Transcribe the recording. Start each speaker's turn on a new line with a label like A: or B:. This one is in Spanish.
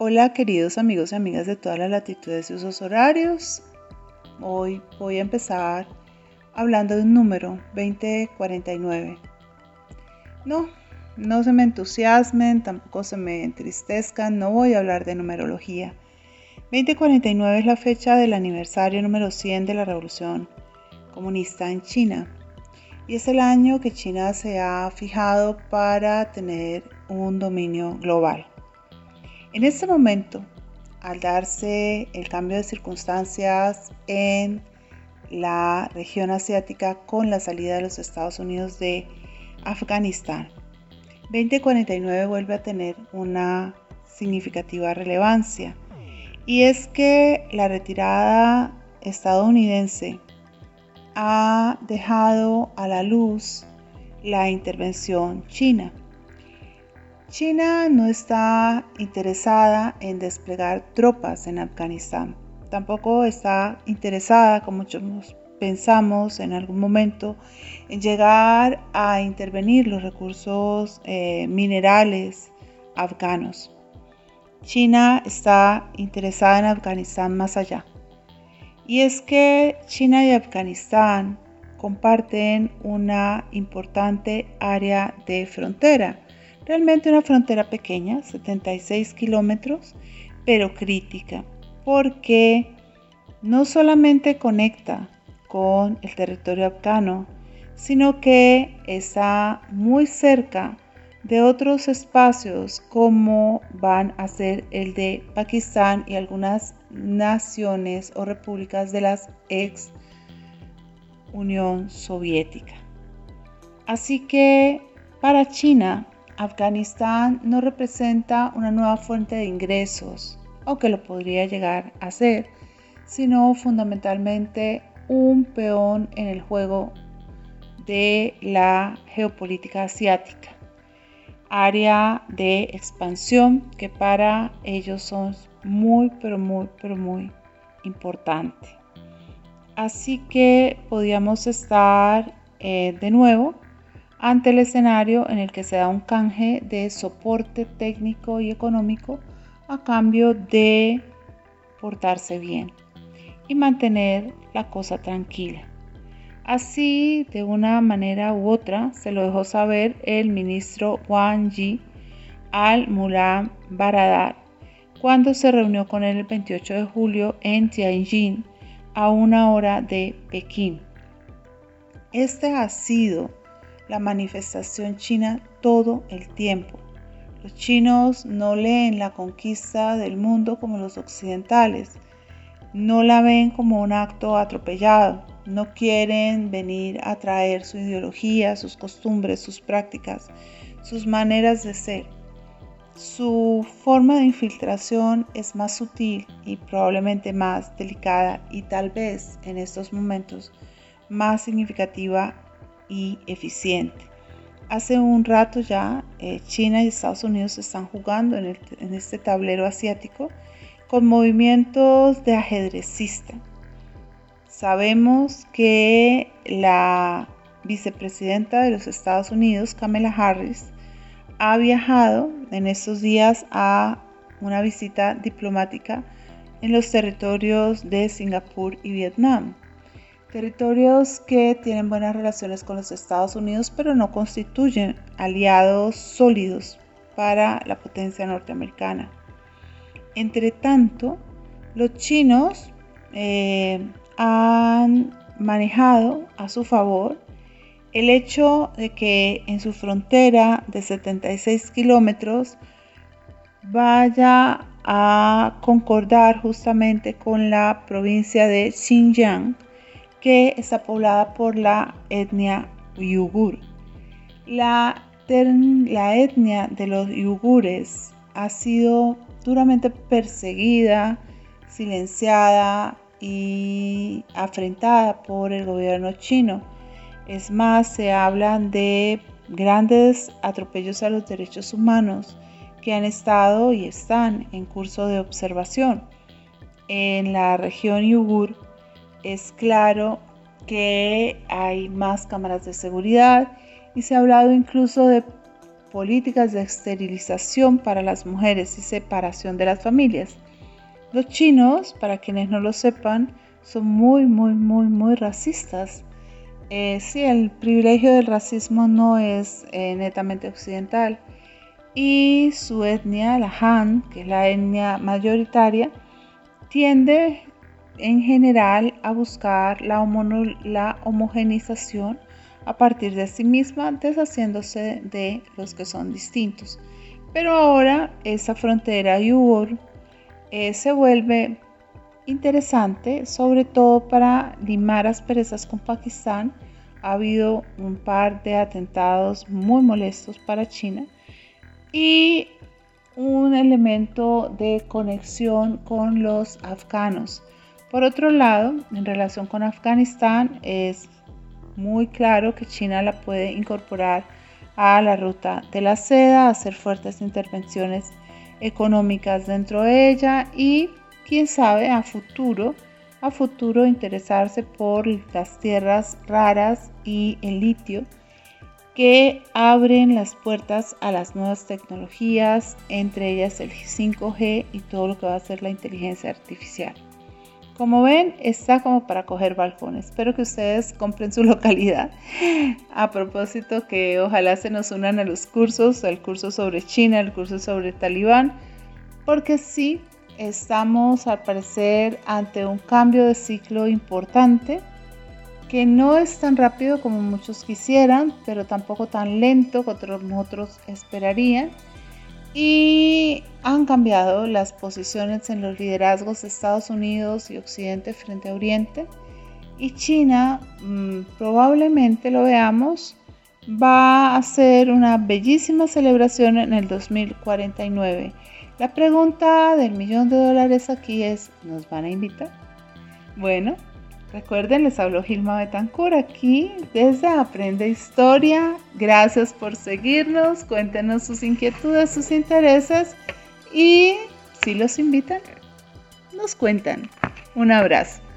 A: Hola queridos amigos y amigas de todas las latitudes y usos horarios. Hoy voy a empezar hablando de un número, 2049. No, no se me entusiasmen, tampoco se me entristezcan, no voy a hablar de numerología. 2049 es la fecha del aniversario número 100 de la Revolución Comunista en China y es el año que China se ha fijado para tener un dominio global. En este momento, al darse el cambio de circunstancias en la región asiática con la salida de los Estados Unidos de Afganistán, 2049 vuelve a tener una significativa relevancia y es que la retirada estadounidense ha dejado a la luz la intervención china. China no está interesada en desplegar tropas en Afganistán. Tampoco está interesada, como muchos pensamos en algún momento, en llegar a intervenir los recursos eh, minerales afganos. China está interesada en Afganistán más allá. Y es que China y Afganistán comparten una importante área de frontera, realmente una frontera pequeña, 76 kilómetros, pero crítica, porque no solamente conecta con el territorio afgano, sino que está muy cerca de otros espacios como van a ser el de Pakistán y algunas naciones o repúblicas de la ex Unión Soviética. Así que para China, Afganistán no representa una nueva fuente de ingresos, aunque lo podría llegar a ser, sino fundamentalmente un peón en el juego de la geopolítica asiática área de expansión que para ellos son muy, pero muy, pero muy importante. Así que podíamos estar eh, de nuevo ante el escenario en el que se da un canje de soporte técnico y económico a cambio de portarse bien y mantener la cosa tranquila. Así, de una manera u otra, se lo dejó saber el ministro Wang Yi al Mullah Baradar cuando se reunió con él el 28 de julio en Tianjin a una hora de Pekín. Esta ha sido la manifestación china todo el tiempo. Los chinos no leen la conquista del mundo como los occidentales, no la ven como un acto atropellado, no quieren venir a traer su ideología, sus costumbres, sus prácticas, sus maneras de ser. Su forma de infiltración es más sutil y probablemente más delicada y tal vez en estos momentos más significativa y eficiente. Hace un rato ya eh, China y Estados Unidos están jugando en, en este tablero asiático con movimientos de ajedrecista Sabemos que la vicepresidenta de los Estados Unidos, Kamala Harris, ha viajado en estos días a una visita diplomática en los territorios de Singapur y Vietnam. Territorios que tienen buenas relaciones con los Estados Unidos, pero no constituyen aliados sólidos para la potencia norteamericana. Entre tanto, los chinos eh, han manejado a su favor el hecho de que en su frontera de 76 kilómetros vaya a concordar justamente con la provincia de Xinjiang, que está poblada por la etnia uyghur. La, etnia de los uigures ha sido duramente perseguida, silenciada, y afrentada por el gobierno chino. Es más, se hablan de grandes atropellos a los derechos humanos que han estado y están en curso de observación. En la región Yugur es claro que hay más cámaras de seguridad y se ha hablado incluso de políticas de esterilización para las mujeres y separación de las familias. Los chinos, para quienes no lo sepan, son muy, muy, muy, muy racistas. Eh, sí, el privilegio del racismo no es eh, netamente occidental. Y su etnia, la Han, que es la etnia mayoritaria, tiende en general a buscar la, la homogenización a partir de sí misma, deshaciéndose de los que son distintos. Pero ahora esa frontera Uyghur eh, se vuelve interesante, sobre todo para limar asperezas con Pakistán. Ha habido un par de atentados muy molestos para China y un elemento de conexión con los afganos. Por otro lado, en relación con Afganistán, es muy claro que China la puede incorporar a la ruta de la seda, hacer fuertes intervenciones económicas dentro de ella y quién sabe a futuro, a futuro interesarse por las tierras raras y el litio que abren las puertas a las nuevas tecnologías, entre ellas el 5G y todo lo que va a ser la inteligencia artificial. Como ven, está como para coger balcones. Espero que ustedes compren su localidad. A propósito, que ojalá se nos unan a los cursos, el curso sobre China, el curso sobre Talibán, porque sí, estamos al parecer ante un cambio de ciclo importante que no es tan rápido como muchos quisieran, pero tampoco tan lento como otros esperarían y han cambiado las posiciones en los liderazgos de Estados Unidos y Occidente frente a Oriente. Y China, mm, probablemente lo veamos, va a hacer una bellísima celebración en el 2049. La pregunta del millón de dólares aquí es, ¿nos van a invitar? Bueno, Recuerden, les habló Gilma Betancur aquí desde Aprende Historia. Gracias por seguirnos, cuéntenos sus inquietudes, sus intereses y si los invitan, nos cuentan. Un abrazo.